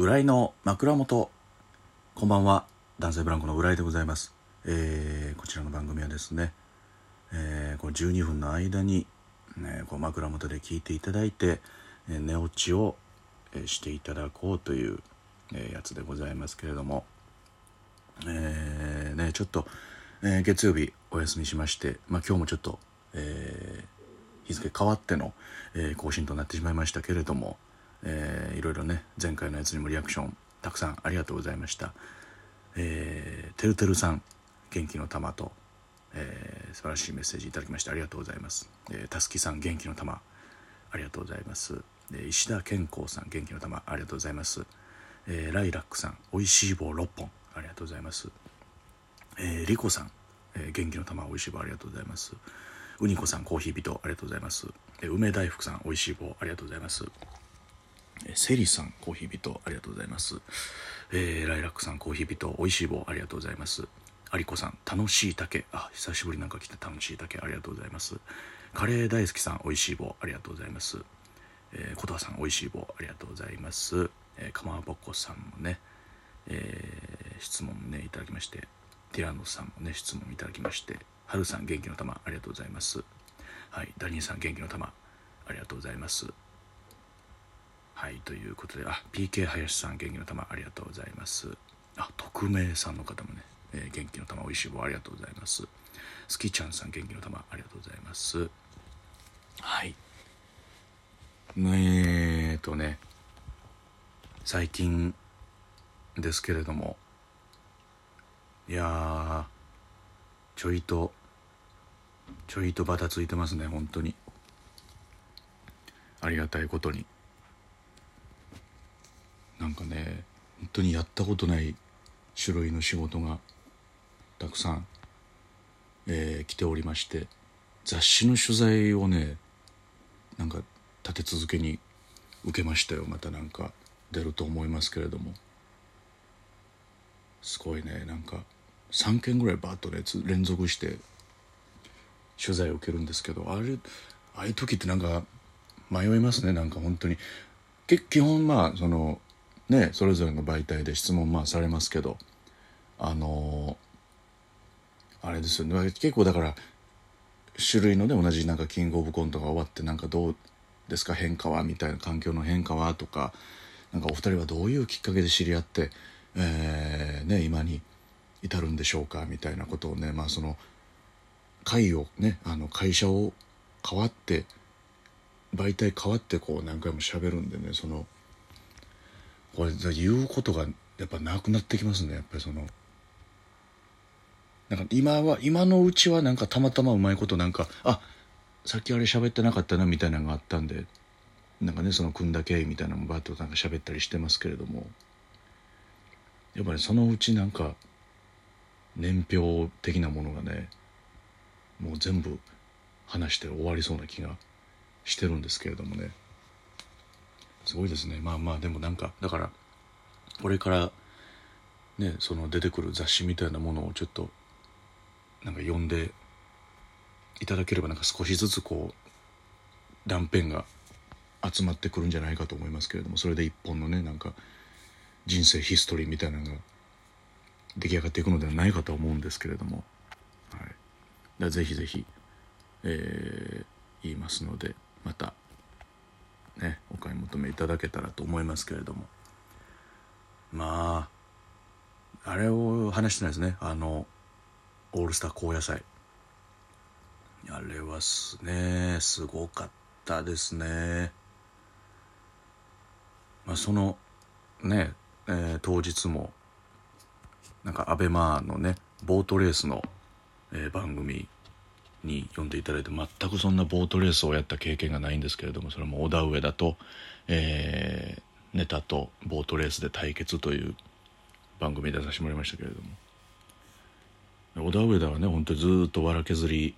浦井の枕元。こんばんは。男性ブランコの浦井でございます、えーこちらの番組はですね、えーこの12分の間に、ね、こう枕元で聞いていただいて、え寝落ちを、えしていただこうという、えやつでございますけれどもえーねちょっと、え月曜日お休みしまして、まあ、今日もちょっと、え日付変わっての、え更新となってしまいましたけれども、えーいろいろね前回のやつにもリアクションたくさんありがとうございました。えーてるてるさん元気の玉と、えー素晴らしいメッセージいただきましてありがとうございます、えーたすきさん元気の玉ありがとうございます、で石田健康さん元気の玉ありがとうございます、えーライラックさんおいしい棒6本ありがとうございます。えー、リコさん、えー元気の玉おいしい棒ありがとうございます。ウニコさんコーヒー人ありがとうございます、えー梅大福さんおいしい棒ありがとうございます。セリさんコーヒー人ありがとうございます、えーライラックさんコーヒー人おいしい棒ありがとうございます。アリコさん楽しい竹。あ久しぶりなんか来て楽しい竹ありがとうございます。カレー大好きさんおいしい棒ありがとうございます。えー、琴葉さんおいしい棒ありがとうございます、えー、かまぼこさんもね、えー質問ねいただきましてティラノさんもね質問いただきましてはるさん元気の玉ありがとうございます。はいダニーさん元気の玉ありがとうございます。はいということであ PK 林さん元気の玉ありがとうございます。あ匿名さんの方もね、えー元気の玉おいしい棒ありがとうございます。スキちゃんさん元気の玉ありがとうございます。はい。えーとね最近ですけれどもいやちょいとちょいとバタついてますね本当に。ありがたいことに。なんかね本当にやったことない種類の仕事がたくさん、えー来ておりまして雑誌の取材をねなんか立て続けに受けましたよ。またなんか出ると思いますけれども。すごいね。なんか3件ぐらいバーッとね連続して取材を受けるんですけどあれああいう時ってなんか迷いますね。なんか本当に。基本まあそのねそれぞれの媒体で質問まあされますけどあのあれですよね。結構だから種類のね同じなんかキングオブコントが終わってなんかどうですか変化はみたいな環境の変化はとかなんかお二人はどういうきっかけで知り合って、えーね、今に至るんでしょうかみたいなことをねまあその会をねあの会社を変わって媒体変わってこう何回も喋るんでねそのこれ言うことがやっぱなくなってきますね。やっぱりそのなんか今は今のうちはなんかたまたまうまいことなんかあさっきあれ喋ってなかったなみたいなのがあったんでなんかねその組んだ経緯みたいなのもバッとなんか喋ったりしてますけれどもやっぱりそのうちなんか年表的なものがねもう全部話して終わりそうな気がしてるんですけれどもね。すごいですね。まあまあでもなんかだからこれからねその出てくる雑誌みたいなものをちょっとなんか読んでいただければなんか少しずつこう断片が集まってくるんじゃないかと思いますけれどもそれで一本のねなんか人生ヒストリーみたいなのが出来上がっていくのではないかと思うんですけれども、はい、だからぜひぜひ、えー言いますのでまたねお買い求めいただけたらと思いますけれども。まああれを話してないですね。あのオールスター高野菜。あれはすねすごかったですね。まあそのね、えー当日もなんかアベマのねボートレースの、えー番組に呼んでいただいて全くそんなボートレースをやった経験がないんですけれどもそれも小田上田と、えーネタとボートレースで対決という番組で出させてもらいましたけれども。小田上田はね本当にずっと「わら削り」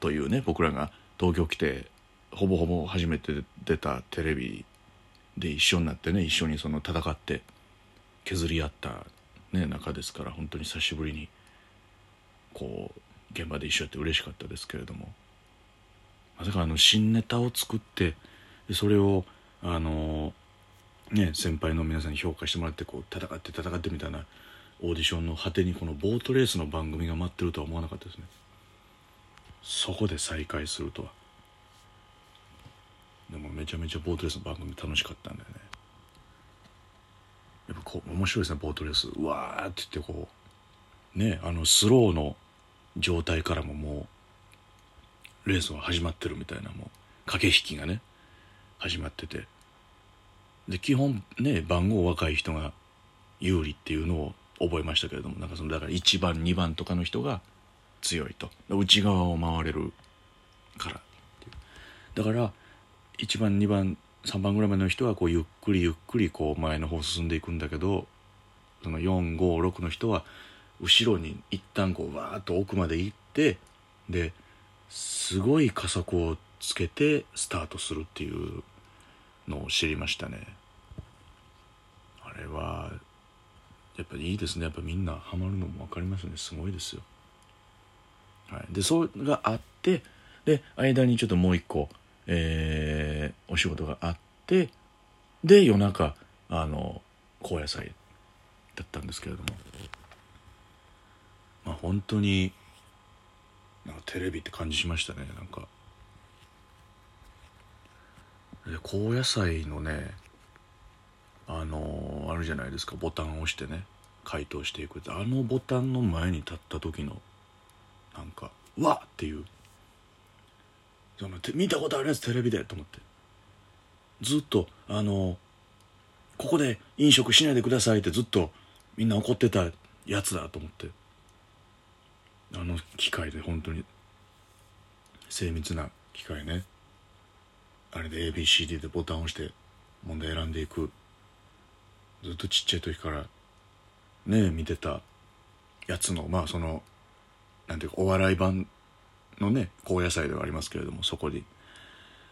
というね僕らが東京来てほぼほぼ初めて出たテレビで一緒になってね一緒にその戦って削り合った、ね、中ですから本当に久しぶりにこう現場で一緒やって嬉しかったですけれども。まさかあの新ネタを作ってでそれをあのね先輩の皆さんに評価してもらってこう戦って戦ってみたいなオーディションの果てにこのボートレースの番組が待ってるとは思わなかったですね。そこで再会するとは。でもめちゃめちゃボートレースの番組楽しかったんだよね。やっぱこう面白いですねボートレース。うわーって言ってこうねあのスローの状態からももうレースは始まってるみたいなもう駆け引きがね始まってて。で基本ね番号若い人が有利っていうのを覚えましたけれどもなんかそのだから1番2番とかの人が強いと。内側を回れるからだから1番2番3番ぐらいまでの人はこうゆっくりゆっくりこう前の方進んでいくんだけどその456の人は後ろに一旦こうわーっと奥まで行ってですごい加速をつけてスタートするっていうのを知りましたね。あれはやっぱりいいですね。やっぱみんなハマるのも分かりますね。すごいですよ、はい、でそれがあってで間にちょっともう一個えー、お仕事があってで夜中あの高野菜だったんですけれども。まあ本当になんかテレビって感じしましたねなんか。で高野菜のねあのあるじゃないですかボタンを押してね解凍していくあのボタンの前に立った時のなんか「わっ!」っていう。その見たことあるやつテレビでと思って。ずっとあのここで飲食しないでくださいってずっとみんな怒ってたやつだと思って。あの機械で本当に精密な機械ね。あれで ABCD でボタンを押して問題選んでいく。ずっとちっちゃい時からね見てたやつのまあそのなんていうかお笑い版のね高野菜ではありますけれどもそこに、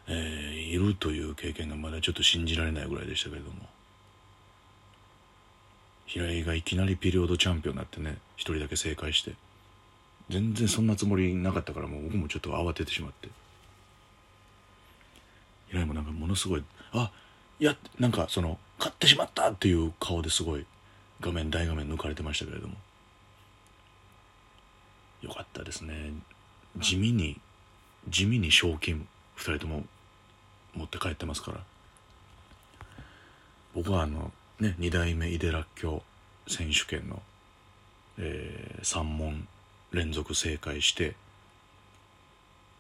えー、いるという経験がまだちょっと信じられないぐらいでしたけれども。平井がいきなりピリオドチャンピオンになってね一人だけ正解して。全然そんなつもりなかったからもう僕もちょっと慌ててしまって。平井もなんかものすごいあいやなんかその勝ってしまったっていう顔ですごい画面大画面抜かれてましたけれども。よかったですね。地味に地味に賞金2人とも持って帰ってますから。僕はあのね2代目井出らっきょう選手権の、えー、3問連続正解して、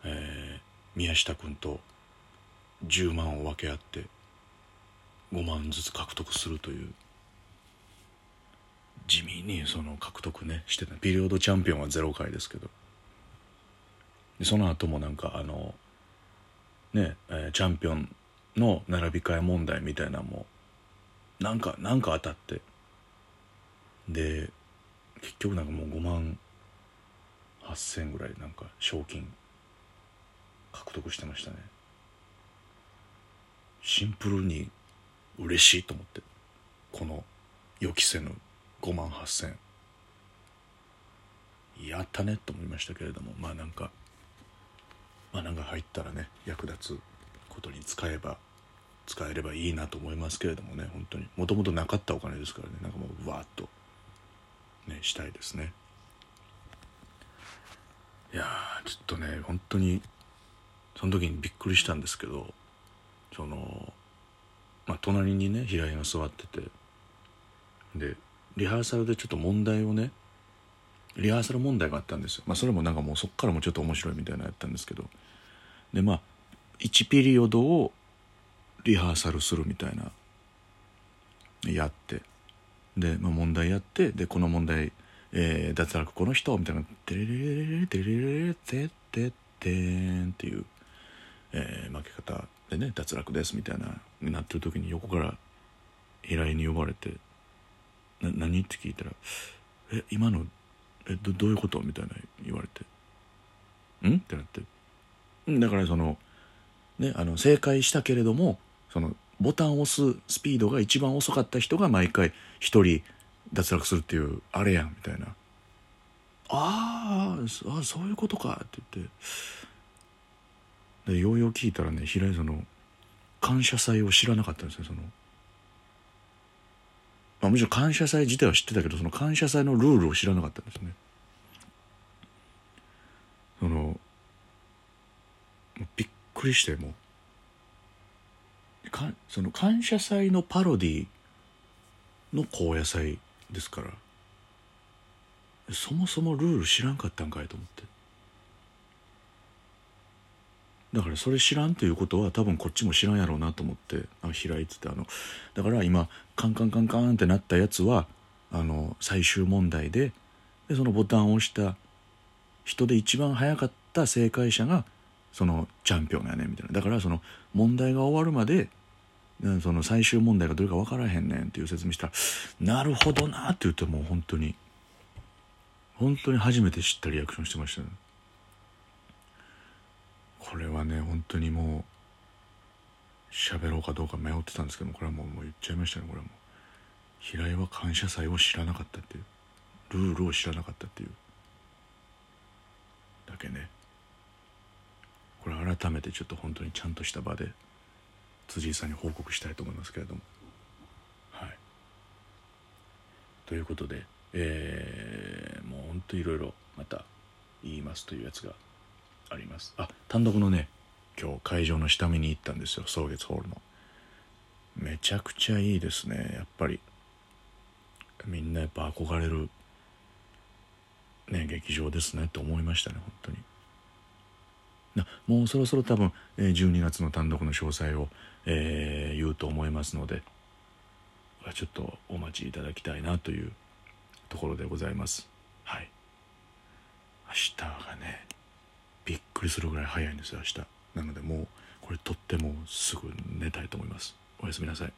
えー、宮下君と10万を分け合って5万ずつ獲得するという地味にその獲得ねしてた。ピリオドチャンピオンは0回ですけど。でその後もなんかあのね、え、チャンピオンの並び替え問題みたいなもなんかなんか当たって。で結局なんかもう5万8,000ぐらいなんか賞金獲得してましたね。シンプルに嬉しいと思ってこの予期せぬ5万8,000やったねと思いましたけれどもまあなんか穴が入ったらね役立つことに使えば使えればいいなと思いますけれどもね本当に。もともとなかったお金ですからねなんかもうわーっとねしたいですね。いやちょっとね本当にその時にびっくりしたんですけどそのまあ隣にね平井が座っててでリハーサルでちょっと問題をねリハーサル問題があったんですよ、まあ、それもなんかもうそっからもちょっと面白いみたいなのやったんですけどでまあ1ピリオドをリハーサルするみたいなやってで、まあ、問題やってでこの問題、えー、脱落この人みたいな「テレレレレレテレレレテテテン」っていう、えー、負け方でね脱落ですみたいなになってる時に横から平井に呼ばれて「な何?」って聞いたら「え今のえどどういうこと?」みたいな言われて「ん?」ってなってだからそのねあの正解したけれどもそのボタンを押すスピードが一番遅かった人が毎回一人脱落するっていうあれやんみたいな「ああそういうことか」って言って。でようよう聞いたらね平井その感謝祭を知らなかったんですねその。まあ、もちろん感謝祭自体は知ってたけどその感謝祭のルールを知らなかったんですね。そのびっくりしてもう。かその感謝祭のパロディの高野菜ですから。そもそもルール知らんかったんかいと思って。だからそれ知らんということは多分こっちも知らんやろうなと思ってあの開いててあのだから今カンカンカンカンってなったやつはあの最終問題ででそのボタンを押した人で一番早かった正解者がそのチャンピオンやねみたいな。だからその問題が終わるまでその最終問題がどれか分からへんねんっていう説明したら「なるほどな」って言ってもう本当に。本当に初めて知ったリアクションしてましたね。これはね本当にもう喋ろうかどうか迷ってたんですけどもこれはもうもう言っちゃいましたね。これはもう平井は感謝祭を知らなかったっていう。ルールを知らなかったっていう。だけね。これ改めてちょっと本当にちゃんとした場で辻井さんに報告したいと思いますけれども。はい。ということでえー、もうほんといろいろまた言いますというやつがあります。あ単独のね今日会場の下見に行ったんですよ。草月ホールの。めちゃくちゃいいですねやっぱり。みんなやっぱ憧れるね劇場ですねと思いましたね本当に。もうそろそろ多分12月の単独の詳細を、えー、言うと思いますのでちょっとお待ちいただきたいなというところでございます。はい。明日がねびっくりするぐらい早いんですよ明日。なのでもうこれ撮ってもすぐ寝たいと思います。おやすみなさい。